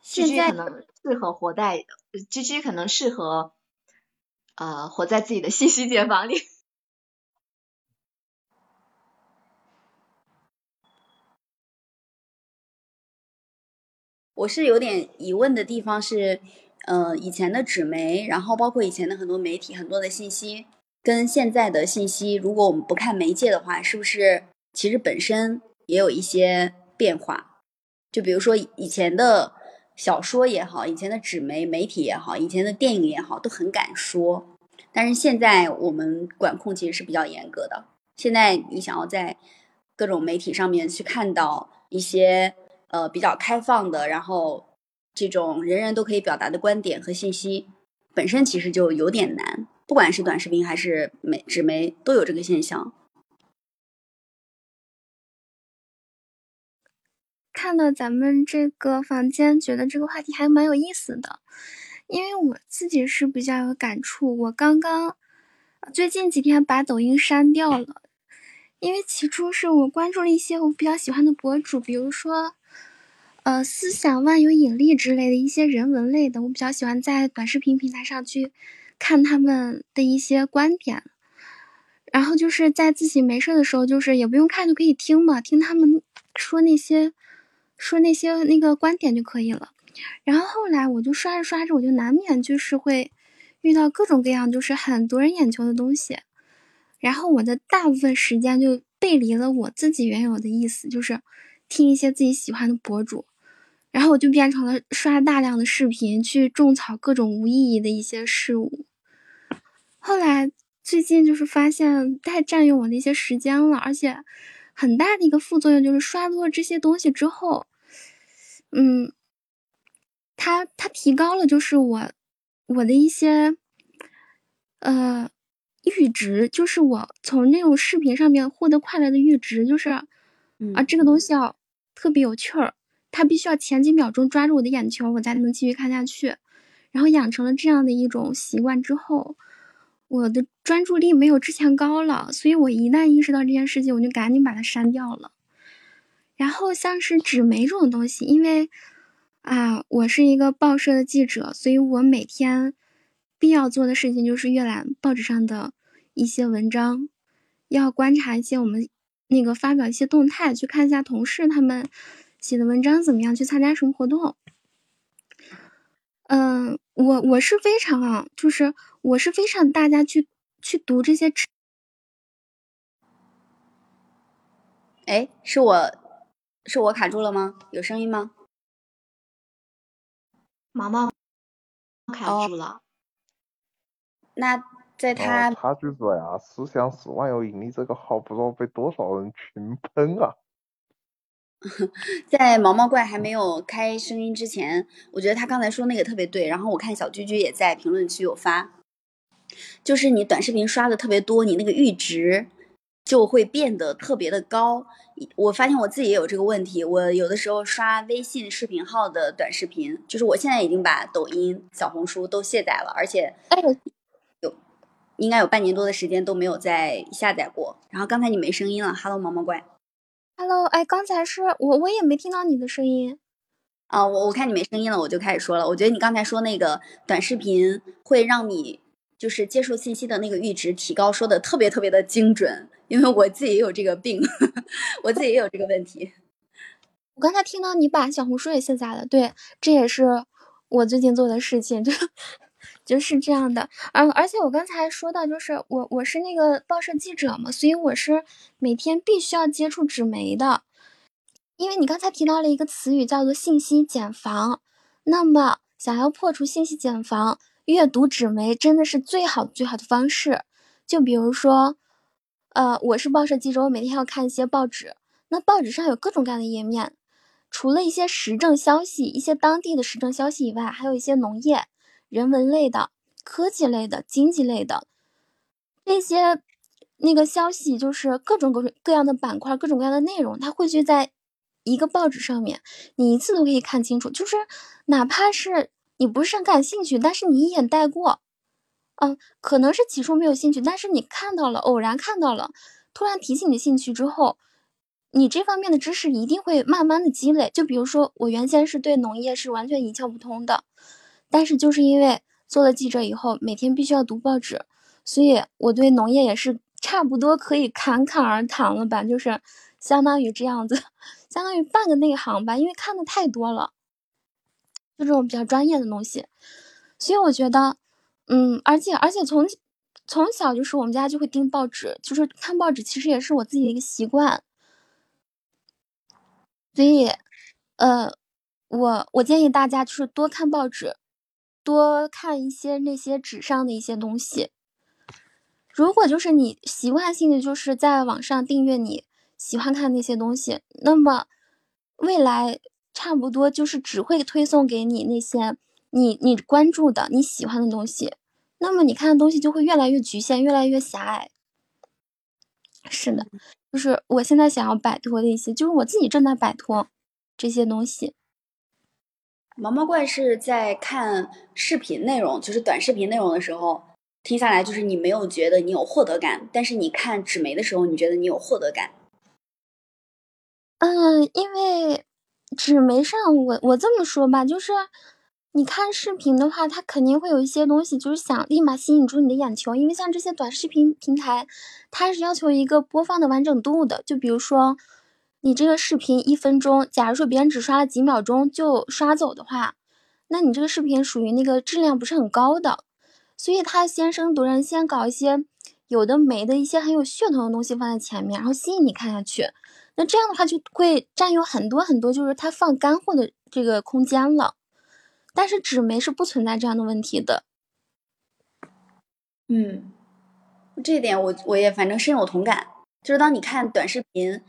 现在可能适合活在，G G 可能适合，呃，活在自己的信息茧房里。我是有点疑问的地方是，呃，以前的纸媒，然后包括以前的很多媒体，很多的信息，跟现在的信息，如果我们不看媒介的话，是不是其实本身也有一些变化？就比如说以前的小说也好，以前的纸媒媒体也好，以前的电影也好，都很敢说。但是现在我们管控其实是比较严格的。现在你想要在各种媒体上面去看到一些呃比较开放的，然后这种人人都可以表达的观点和信息，本身其实就有点难。不管是短视频还是媒纸媒，都有这个现象。看到咱们这个房间，觉得这个话题还蛮有意思的，因为我自己是比较有感触。我刚刚最近几天把抖音删掉了，因为起初是我关注了一些我比较喜欢的博主，比如说呃思想万有引力之类的一些人文类的，我比较喜欢在短视频平台上去看他们的一些观点，然后就是在自己没事的时候，就是也不用看就可以听嘛，听他们说那些。说那些那个观点就可以了，然后后来我就刷着刷着，我就难免就是会遇到各种各样就是很夺人眼球的东西，然后我的大部分时间就背离了我自己原有的意思，就是听一些自己喜欢的博主，然后我就变成了刷大量的视频去种草各种无意义的一些事物。后来最近就是发现太占用我的一些时间了，而且很大的一个副作用就是刷多了这些东西之后。嗯，它它提高了，就是我我的一些呃阈值，就是我从那种视频上面获得快乐的阈值，就是啊这个东西要特别有趣儿，他必须要前几秒钟抓住我的眼球，我才能继续看下去。然后养成了这样的一种习惯之后，我的专注力没有之前高了，所以我一旦意识到这件事情，我就赶紧把它删掉了。然后像是纸媒这种东西，因为啊，我是一个报社的记者，所以我每天必要做的事情就是阅览报纸上的一些文章，要观察一些我们那个发表一些动态，去看一下同事他们写的文章怎么样，去参加什么活动。嗯，我我是非常啊，就是我是非常大家去去读这些。哎，是我。是我卡住了吗？有声音吗？毛毛卡住了。那在他他就说呀，思想史万有引力这个号，不知道被多少人群喷啊。在毛毛怪还没有开声音之前，我觉得他刚才说那个特别对。然后我看小居居也在评论区有发，就是你短视频刷的特别多，你那个阈值。就会变得特别的高。我发现我自己也有这个问题。我有的时候刷微信视频号的短视频，就是我现在已经把抖音、小红书都卸载了，而且有应该有半年多的时间都没有再下载过。然后刚才你没声音了，Hello 毛毛怪，Hello，哎，刚才是我我也没听到你的声音啊。我我看你没声音了，我就开始说了。我觉得你刚才说那个短视频会让你就是接受信息的那个阈值提高，说的特别特别的精准。因为我自己也有这个病，我自己也有这个问题。我刚才听到你把小红书也卸载了，对，这也是我最近做的事情，就就是这样的。嗯，而且我刚才说到，就是我我是那个报社记者嘛，所以我是每天必须要接触纸媒的。因为你刚才提到了一个词语叫做信息茧房，那么想要破除信息茧房，阅读纸媒真的是最好最好的方式。就比如说。呃，我是报社记者，我每天要看一些报纸。那报纸上有各种各样的页面，除了一些时政消息、一些当地的时政消息以外，还有一些农业、人文类的、科技类的、经济类的这些那个消息，就是各种各种各样的板块、各种各样的内容，它汇聚在一个报纸上面，你一次都可以看清楚。就是哪怕是你不是很感兴趣，但是你一眼带过。嗯，可能是起初没有兴趣，但是你看到了，偶然看到了，突然提起你的兴趣之后，你这方面的知识一定会慢慢的积累。就比如说，我原先是对农业是完全一窍不通的，但是就是因为做了记者以后，每天必须要读报纸，所以我对农业也是差不多可以侃侃而谈了吧，就是相当于这样子，相当于半个内行吧，因为看的太多了，就这种比较专业的东西，所以我觉得。嗯，而且而且从从小就是我们家就会订报纸，就是看报纸，其实也是我自己的一个习惯。所以，呃，我我建议大家就是多看报纸，多看一些那些纸上的一些东西。如果就是你习惯性的就是在网上订阅你喜欢看那些东西，那么未来差不多就是只会推送给你那些你你关注的你喜欢的东西，那么你看的东西就会越来越局限，越来越狭隘。是的，就是我现在想要摆脱的一些，就是我自己正在摆脱这些东西。毛毛怪是在看视频内容，就是短视频内容的时候，听下来就是你没有觉得你有获得感，但是你看纸媒的时候，你觉得你有获得感。嗯，因为纸媒上，我我这么说吧，就是你看视频的话，它肯定会有一些东西，就是想立马吸引住你的眼球，因为像这些短视频平台，它是要求一个播放的完整度的。就比如说，你这个视频一分钟，假如说别人只刷了几秒钟就刷走的话，那你这个视频属于那个质量不是很高的，所以他先声夺人，先搞一些有的没的一些很有噱头的东西放在前面，然后吸引你看下去。那这样的话就会占有很多很多，就是他放干货的这个空间了。但是纸媒是不存在这样的问题的。嗯，这一点我我也反正深有同感。就是当你看短视频，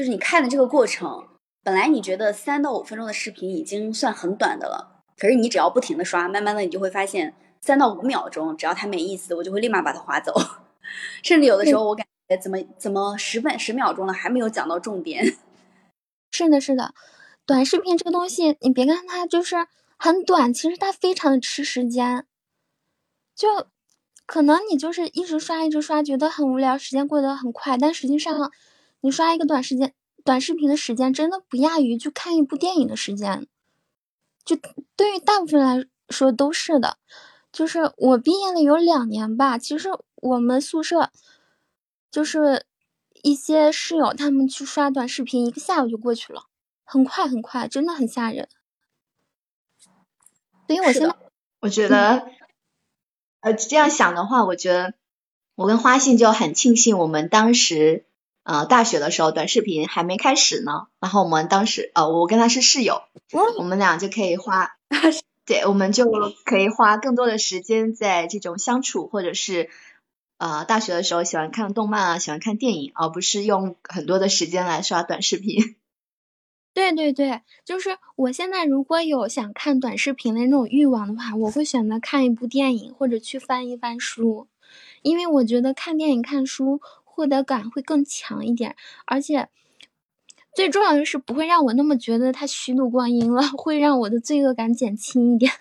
就是你看的这个过程，本来你觉得三到五分钟的视频已经算很短的了，可是你只要不停的刷，慢慢的你就会发现，三到五秒钟，只要它没意思，我就会立马把它划走。甚至有的时候我感觉。怎么怎么十分十秒钟了还没有讲到重点？是的，是的，短视频这个东西，你别看它就是很短，其实它非常的吃时间。就可能你就是一直刷一直刷，觉得很无聊，时间过得很快，但实际上你刷一个短时间短视频的时间，真的不亚于去看一部电影的时间。就对于大部分来说都是的。就是我毕业了有两年吧，其实我们宿舍。就是一些室友，他们去刷短视频，一个下午就过去了，很快很快，真的很吓人。所以我现在我觉得，呃，这样想的话，我觉得我跟花信就很庆幸，我们当时呃大学的时候短视频还没开始呢，然后我们当时呃我跟他是室友，我们俩就可以花，对，我们就可以花更多的时间在这种相处或者是。呃，大学的时候喜欢看动漫啊，喜欢看电影，而不是用很多的时间来刷短视频。对对对，就是我现在如果有想看短视频的那种欲望的话，我会选择看一部电影或者去翻一翻书，因为我觉得看电影、看书获得感会更强一点，而且最重要的是不会让我那么觉得他虚度光阴了，会让我的罪恶感减轻一点。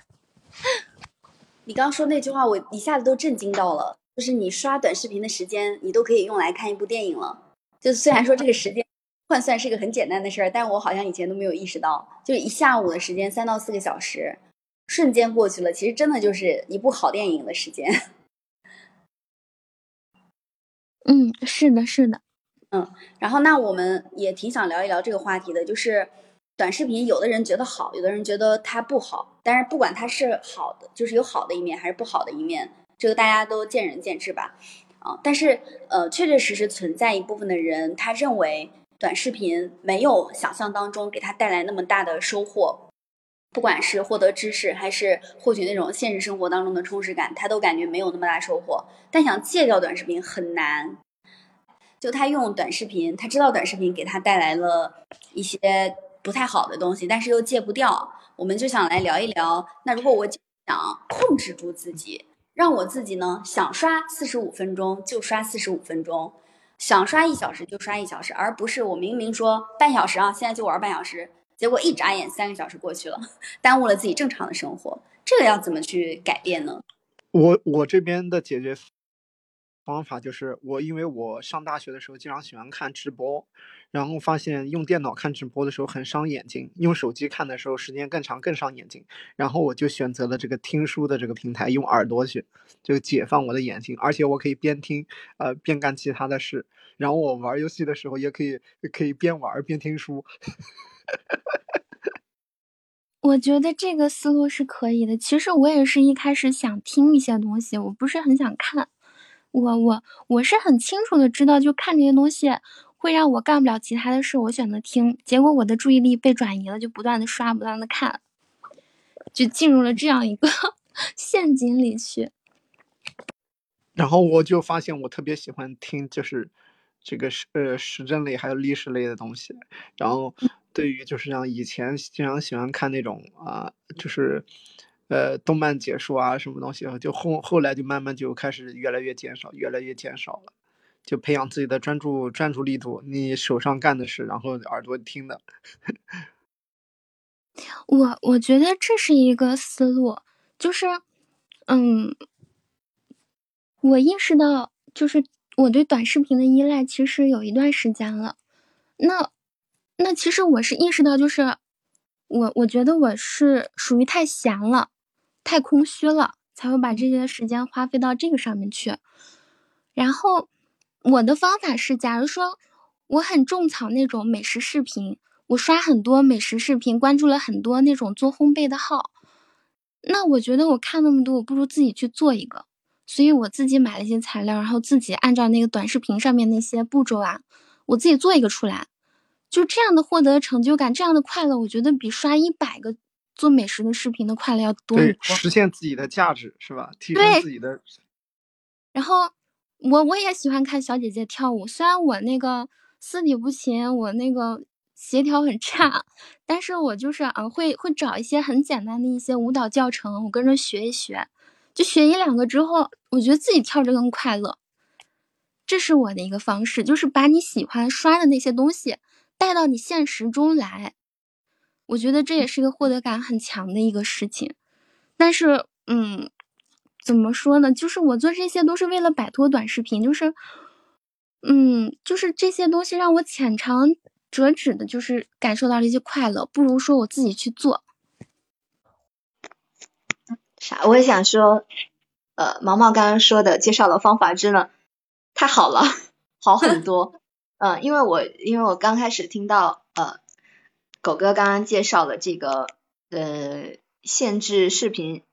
你刚说那句话，我一下子都震惊到了。就是你刷短视频的时间，你都可以用来看一部电影了。就虽然说这个时间换算是个很简单的事儿，但我好像以前都没有意识到，就一下午的时间，三到四个小时，瞬间过去了。其实真的就是一部好电影的时间。嗯，是的，是的。嗯，然后那我们也挺想聊一聊这个话题的，就是短视频，有的人觉得好，有的人觉得它不好。但是不管它是好的，就是有好的一面还是不好的一面。这个大家都见仁见智吧，啊，但是呃，确确实实存在一部分的人，他认为短视频没有想象当中给他带来那么大的收获，不管是获得知识还是获取那种现实生活当中的充实感，他都感觉没有那么大收获。但想戒掉短视频很难，就他用短视频，他知道短视频给他带来了一些不太好的东西，但是又戒不掉。我们就想来聊一聊，那如果我想控制住自己。让我自己呢，想刷四十五分钟就刷四十五分钟，想刷一小时就刷一小时，而不是我明明说半小时啊，现在就玩半小时，结果一眨眼三个小时过去了，耽误了自己正常的生活。这个要怎么去改变呢？我我这边的解决。方法就是我，因为我上大学的时候经常喜欢看直播，然后发现用电脑看直播的时候很伤眼睛，用手机看的时候时间更长更伤眼睛，然后我就选择了这个听书的这个平台，用耳朵去就解放我的眼睛，而且我可以边听呃边干其他的事，然后我玩游戏的时候也可以可以边玩边听书。我觉得这个思路是可以的。其实我也是一开始想听一些东西，我不是很想看。我我我是很清楚的知道，就看这些东西会让我干不了其他的事，我选择听，结果我的注意力被转移了，就不断的刷，不断的看，就进入了这样一个 陷阱里去。然后我就发现我特别喜欢听，就是这个是呃时政类还有历史类的东西。然后对于就是像以前经常喜欢看那种啊，就是呃动漫解说啊什么东西，就后后来就慢慢就开始越来越减少，越来越减少了。就培养自己的专注专注力度，你手上干的事，然后耳朵听的。我我觉得这是一个思路，就是嗯。我意识到，就是我对短视频的依赖其实有一段时间了。那，那其实我是意识到，就是我我觉得我是属于太闲了，太空虚了，才会把这些时间花费到这个上面去。然后，我的方法是，假如说我很种草那种美食视频，我刷很多美食视频，关注了很多那种做烘焙的号，那我觉得我看那么多，我不如自己去做一个。所以我自己买了一些材料，然后自己按照那个短视频上面那些步骤啊，我自己做一个出来，就这样的获得成就感，这样的快乐，我觉得比刷一百个做美食的视频的快乐要多对，实现自己的价值是吧？提升自己的。然后我我也喜欢看小姐姐跳舞，虽然我那个四体不勤，我那个协调很差，但是我就是啊，会会找一些很简单的一些舞蹈教程，我跟着学一学。就学一两个之后，我觉得自己跳着更快乐。这是我的一个方式，就是把你喜欢刷的那些东西带到你现实中来。我觉得这也是一个获得感很强的一个事情。但是，嗯，怎么说呢？就是我做这些都是为了摆脱短视频，就是，嗯，就是这些东西让我浅尝辄止的，就是感受到了一些快乐。不如说我自己去做。啥？我也想说，呃，毛毛刚刚说的介绍的方法真的太好了，好很多。嗯，因为我因为我刚开始听到呃，狗哥刚刚介绍了这个呃限制视频，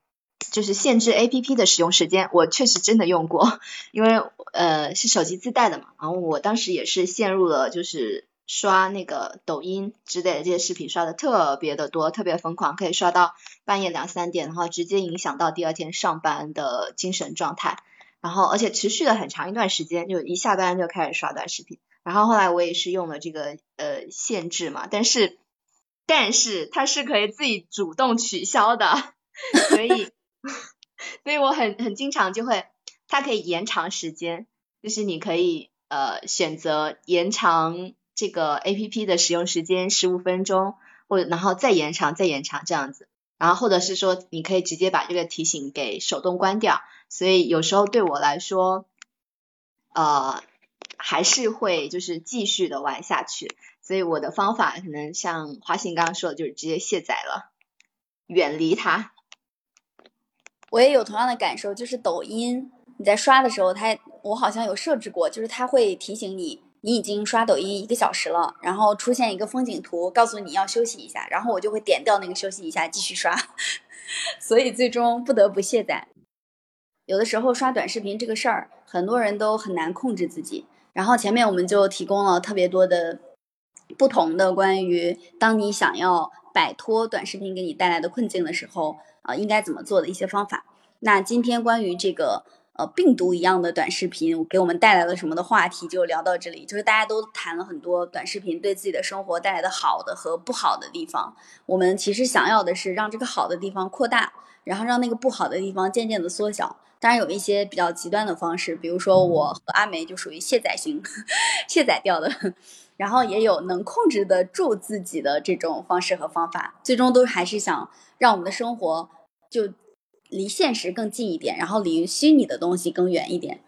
就是限制 A P P 的使用时间，我确实真的用过，因为呃是手机自带的嘛，然后我当时也是陷入了就是。刷那个抖音之类的这些视频刷的特别的多，特别疯狂，可以刷到半夜两三点，然后直接影响到第二天上班的精神状态，然后而且持续了很长一段时间，就一下班就开始刷短视频，然后后来我也是用了这个呃限制嘛，但是但是它是可以自己主动取消的，所以 所以我很很经常就会，它可以延长时间，就是你可以呃选择延长。这个 A P P 的使用时间十五分钟，或者然后再延长再延长这样子，然后或者是说你可以直接把这个提醒给手动关掉，所以有时候对我来说，呃还是会就是继续的玩下去，所以我的方法可能像华信刚刚说的，就是直接卸载了，远离它。我也有同样的感受，就是抖音你在刷的时候，它我好像有设置过，就是它会提醒你。你已经刷抖音一个小时了，然后出现一个风景图，告诉你要休息一下，然后我就会点掉那个休息一下，继续刷，所以最终不得不卸载。有的时候刷短视频这个事儿，很多人都很难控制自己。然后前面我们就提供了特别多的不同的关于当你想要摆脱短视频给你带来的困境的时候啊，应该怎么做的一些方法。那今天关于这个。呃，病毒一样的短视频给我们带来了什么的话题就聊到这里，就是大家都谈了很多短视频对自己的生活带来的好的和不好的地方。我们其实想要的是让这个好的地方扩大，然后让那个不好的地方渐渐的缩小。当然有一些比较极端的方式，比如说我和阿梅就属于卸载型，卸载掉的。然后也有能控制得住自己的这种方式和方法，最终都还是想让我们的生活就。离现实更近一点，然后离虚拟的东西更远一点。